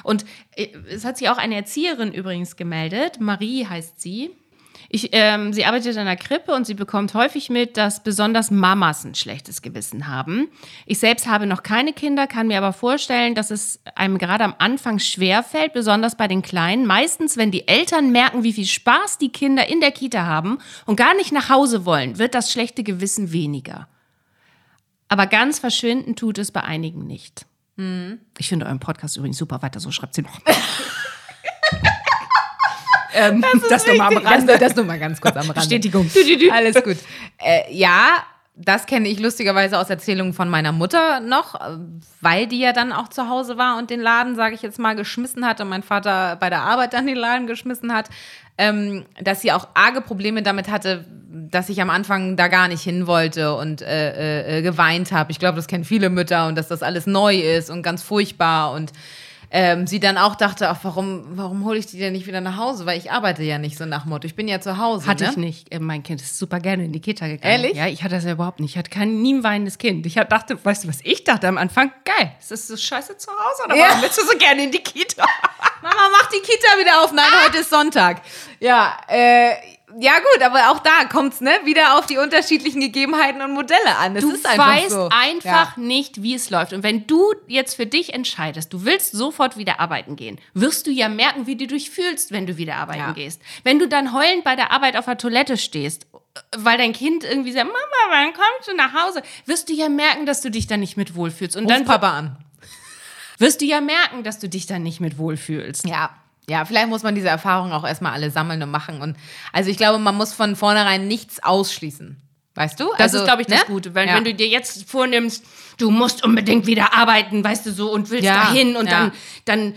und äh, es hat sich auch eine Erzieherin übrigens gemeldet. Marie heißt sie. Ich, ähm, sie arbeitet in einer Krippe und sie bekommt häufig mit, dass besonders Mamas ein schlechtes Gewissen haben. Ich selbst habe noch keine Kinder, kann mir aber vorstellen, dass es einem gerade am Anfang schwerfällt, besonders bei den Kleinen. Meistens, wenn die Eltern merken, wie viel Spaß die Kinder in der Kita haben und gar nicht nach Hause wollen, wird das schlechte Gewissen weniger. Aber ganz verschwinden tut es bei einigen nicht. Ich finde euren Podcast übrigens super. Weiter so, schreibt sie noch. ähm, das nochmal am Das, Rande. das nur mal ganz kurz am Rande. Bestätigung. Alles gut. Äh, ja, das kenne ich lustigerweise aus Erzählungen von meiner Mutter noch, äh, weil die ja dann auch zu Hause war und den Laden, sage ich jetzt mal, geschmissen hat und mein Vater bei der Arbeit dann den Laden geschmissen hat, ähm, dass sie auch arge Probleme damit hatte, dass ich am Anfang da gar nicht hin wollte und äh, äh, geweint habe. Ich glaube, das kennen viele Mütter und dass das alles neu ist und ganz furchtbar und ähm, sie dann auch dachte, ach, warum, warum hole ich die denn nicht wieder nach Hause? Weil ich arbeite ja nicht so nach Motto. Ich bin ja zu Hause. Hatte ne? ich nicht. Äh, Mein Kind ist super gerne in die Kita gegangen. Ehrlich? Ja, ich hatte das ja überhaupt nicht. Ich hatte kein nie ein weinendes Kind. Ich hab- dachte, weißt du, was ich dachte am Anfang? Geil, ist das so scheiße zu Hause oder Ja. warum willst du so gerne in die Kita? Mama, mach die Kita wieder auf. Nein, heute ist Sonntag. Ja, äh, ja gut, aber auch da kommt's ne wieder auf die unterschiedlichen Gegebenheiten und Modelle an. Es Du ist einfach weißt so. einfach Ja. nicht, wie es läuft. Und wenn du jetzt für dich entscheidest, du willst sofort wieder arbeiten gehen, wirst du ja merken, wie du dich fühlst, wenn du wieder arbeiten Ja. gehst. Wenn du dann heulend bei der Arbeit auf der Toilette stehst, weil dein Kind irgendwie sagt, Mama, wann kommst du nach Hause? Wirst du ja merken, dass du dich dann nicht mit wohlfühlst. Und Ruf dann Papa an. wirst du ja merken, dass du dich dann nicht mit wohlfühlst. Ja. Ja, vielleicht muss man diese Erfahrungen auch erstmal alle sammeln und machen. Und also ich glaube, man muss von vornherein nichts ausschließen. Weißt du? Das also, ist, glaube ich, das ne? Gute. Weil Ja. wenn du dir jetzt vornimmst, du musst unbedingt wieder arbeiten, weißt du so, und willst Ja, dahin und ja. dann, dann,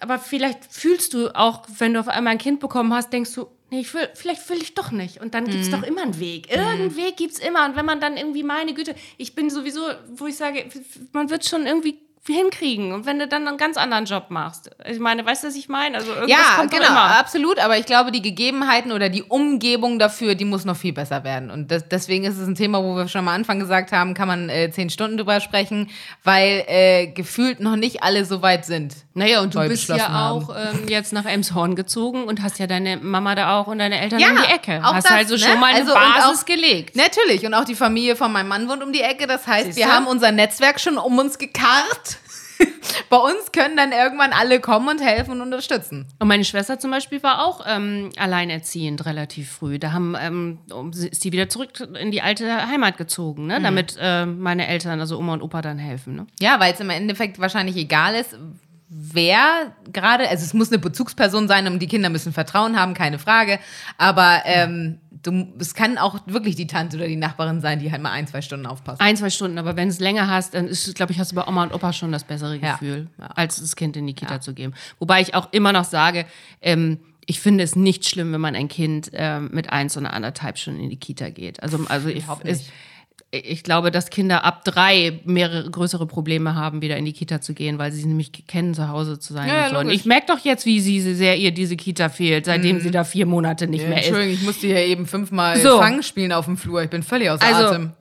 aber vielleicht fühlst du auch, wenn du auf einmal ein Kind bekommen hast, denkst du, nee, ich will, vielleicht will ich doch nicht. Und dann Mhm. gibt's doch immer einen Weg. Irgendeinen Weg gibt's immer. Und wenn man dann irgendwie, meine Güte, ich bin sowieso, wo ich sage, man wird schon irgendwie hinkriegen. Und wenn du dann einen ganz anderen Job machst. Ich meine, weißt du, was ich meine? Also irgendwas Ja, kommt genau, immer. absolut. Aber ich glaube, die Gegebenheiten oder die Umgebung dafür, die muss noch viel besser werden. Und das, deswegen ist es ein Thema, wo wir schon am Anfang gesagt haben, kann man äh, zehn Stunden drüber sprechen, weil äh, gefühlt noch nicht alle so weit sind. Naja, und du bist ja haben. auch ähm, jetzt nach Emshorn gezogen und hast ja deine Mama da auch und deine Eltern Ja, um die Ecke. auch hast das, also ne? schon mal eine Also, Basis auch- gelegt. Natürlich. Und auch die Familie von meinem Mann wohnt um die Ecke. Das heißt, Siehst wir du? haben unser Netzwerk schon um uns gekarrt. Bei uns können dann irgendwann alle kommen und helfen und unterstützen. Und meine Schwester zum Beispiel war auch ähm, alleinerziehend relativ früh. Da haben, ähm, ist sie wieder zurück in die alte Heimat gezogen, Mhm. ne? damit ähm, meine Eltern, also Oma und Opa, dann helfen. Ne? Ja, weil es im Endeffekt wahrscheinlich egal ist, wer gerade, also es muss eine Bezugsperson sein und die Kinder müssen Vertrauen haben, keine Frage. Aber ähm, du, es kann auch wirklich die Tante oder die Nachbarin sein, die halt mal ein, zwei Stunden aufpasst. Ein, zwei Stunden, aber wenn es länger hast, dann ist, glaube ich, hast du bei Oma und Opa schon das bessere Ja. Gefühl, als das Kind in die Kita zu geben. Wobei ich auch immer noch sage, ähm, ich finde es nicht schlimm, wenn man ein Kind ähm, mit eins oder anderthalb Stunden in die Kita geht. Also, also ich, Überhaupt es, nicht. Ich glaube, dass Kinder ab drei mehrere größere Probleme haben, wieder in die Kita zu gehen, weil sie nämlich kennen, zu Hause zu sein. Ja, und, so. und ich merke doch jetzt, wie sie sehr ihr diese Kita fehlt, seitdem sie da vier Monate nicht mehr ist. Entschuldigung, ich musste ja eben fünfmal So. Fang spielen auf dem Flur. Ich bin völlig außer Also, Atem.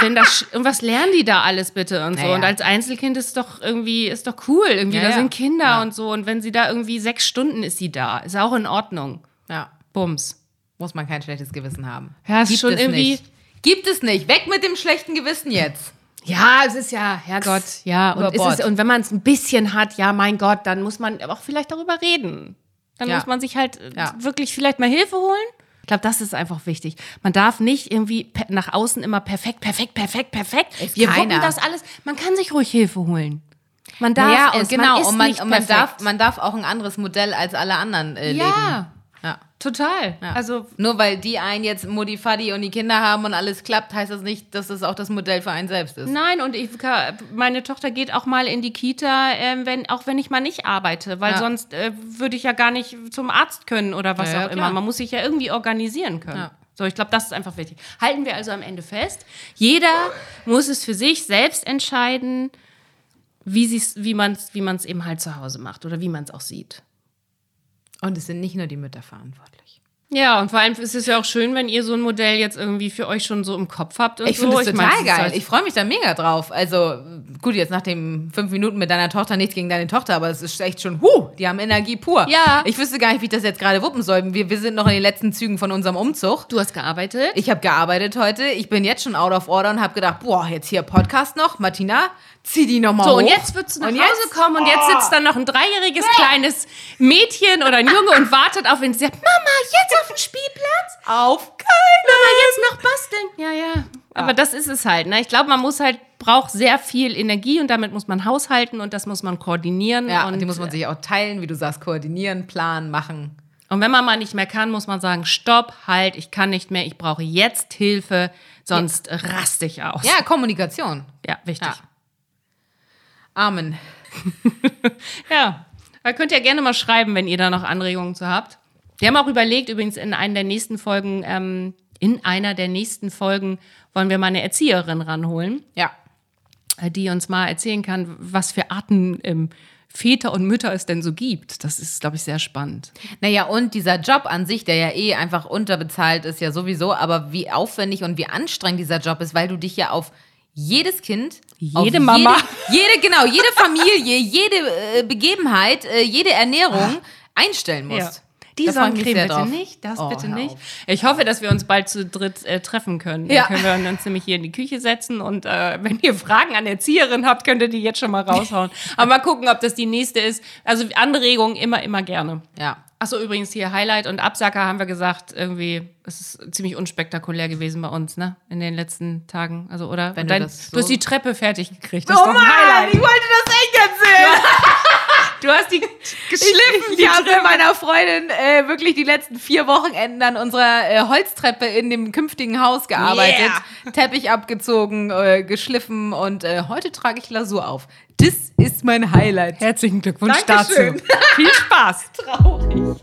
wenn das, und was lernen die da alles bitte und so? Naja. Und als Einzelkind ist doch irgendwie, ist doch cool. Irgendwie, Ja, da ja. sind Kinder Ja. und so. Und wenn sie da irgendwie sechs Stunden ist sie da, ist auch in Ordnung. Ja, Bums. muss man kein schlechtes Gewissen haben. Ja, ist schon es irgendwie- Nicht. Gibt es nicht. Weg mit dem schlechten Gewissen jetzt. Ja, es ist ja, Herrgott, ja. Und, ist es, und wenn man es ein bisschen hat, ja, mein Gott, dann muss man auch vielleicht darüber reden. Dann Ja. muss man sich halt äh, Ja. wirklich vielleicht mal Hilfe holen. glaube, das ist einfach wichtig. Man darf nicht irgendwie nach außen immer perfekt, perfekt, perfekt, perfekt. Ist Wir keiner. das alles. Man kann sich ruhig Hilfe holen. Man darf ja, es. und genau. man ist und man, nicht und man, perfekt. darf, man darf auch ein anderes Modell als alle anderen äh, leben. Ja, Ja. total. Also Nur weil die einen jetzt Mutti, Fadi und die Kinder haben und alles klappt, heißt das nicht, dass das auch das Modell für einen selbst ist. Nein, und ich, meine Tochter geht auch mal in die Kita, ähm, wenn, auch wenn ich mal nicht arbeite, weil Ja. sonst äh, würde ich ja gar nicht zum Arzt können oder was Ja, ja, auch immer. Man muss sich ja irgendwie organisieren können. Ja. So, ich glaube, das ist einfach wichtig. Halten wir also am Ende fest, jeder muss es für sich selbst entscheiden, wie, wie man es wie man's eben halt zu Hause macht oder wie man es auch sieht. Und es sind nicht nur die Mütter verantwortlich. Ja, und vor allem ist es ja auch schön, wenn ihr so ein Modell jetzt irgendwie für euch schon so im Kopf habt. Und Ich so. finde das total mein, geil. halt- Ich freue mich da mega drauf. Also, gut, jetzt nach den fünf Minuten mit deiner Tochter nichts gegen deine Tochter, aber es ist echt schon, huh, die haben Energie pur. Ja. Ich wüsste gar nicht, wie ich das jetzt gerade wuppen soll. Wir, wir sind noch in den letzten Zügen von unserem Umzug. du hast gearbeitet. Ich habe gearbeitet heute. Ich bin jetzt schon out of order und habe gedacht, boah, jetzt hier Podcast noch. Martina, zieh die nochmal So, hoch. und jetzt würdest du nach Und Hause jetzt? kommen und jetzt sitzt dann noch ein dreijähriges kleines Mädchen oder ein Junge und wartet auf ihn und sagt, Mama, jetzt auf den Spielplatz? auf Mama, jetzt noch basteln? Ja, ja. Aber das ist es halt. Ne? Ich glaube, man muss halt, braucht sehr viel Energie und damit muss man haushalten und das muss man koordinieren. Ja, und, und die muss man sich auch teilen, wie du sagst, koordinieren, planen, machen. und wenn man mal nicht mehr kann, muss man sagen, stopp, halt, ich kann nicht mehr, ich brauche jetzt Hilfe, sonst raste ich aus. Ja, Kommunikation. ja wichtig. Ja. Amen. Ja, da könnt ihr gerne mal schreiben, wenn ihr da noch Anregungen zu habt. Wir haben auch überlegt, übrigens in einer der nächsten Folgen, ähm, in einer der nächsten Folgen wollen wir mal eine Erzieherin ranholen, Ja. äh, die uns mal erzählen kann, was für Arten ähm, Väter und Mütter es denn so gibt. Das ist, glaube ich, sehr spannend. Naja, und dieser Job an sich, der ja eh einfach unterbezahlt ist, ja sowieso, aber wie aufwendig und wie anstrengend dieser Job ist, weil du dich ja auf jedes Kind, Jede Mama. jede, jede genau, jede Familie, jede äh, Begebenheit, äh, jede Ernährung einstellen musst. Die Da Sonnencreme bitte drauf. nicht, das Oh, bitte nicht. auf. Ich hoffe, dass wir uns bald zu dritt äh, treffen können. Ja. Dann können wir uns nämlich hier in die Küche setzen und äh, wenn ihr Fragen an Erzieherin habt, könnt ihr die jetzt schon mal raushauen. Aber mal gucken, ob das die nächste ist. Also Anregungen immer, immer gerne. Ja. Achso, übrigens hier Highlight und Absacker haben wir gesagt, irgendwie, es ist ziemlich unspektakulär gewesen bei uns, ne? In den letzten Tagen. Also, oder? Wenn Und du dein, das so- du hast die Treppe fertig gekriegt. Das ist doch ein Highlight. ich wollte das echt erzählen. Du hast die geschliffen. Ich, ich habe mit meiner Freundin äh, wirklich die letzten vier Wochenenden an unserer äh, Holztreppe in dem künftigen Haus gearbeitet. Yeah. Teppich abgezogen, äh, geschliffen und äh, heute trage ich Lasur auf. Das ist mein Highlight. Herzlichen Glückwunsch Dankeschön. dazu. Viel Spaß. Traurig.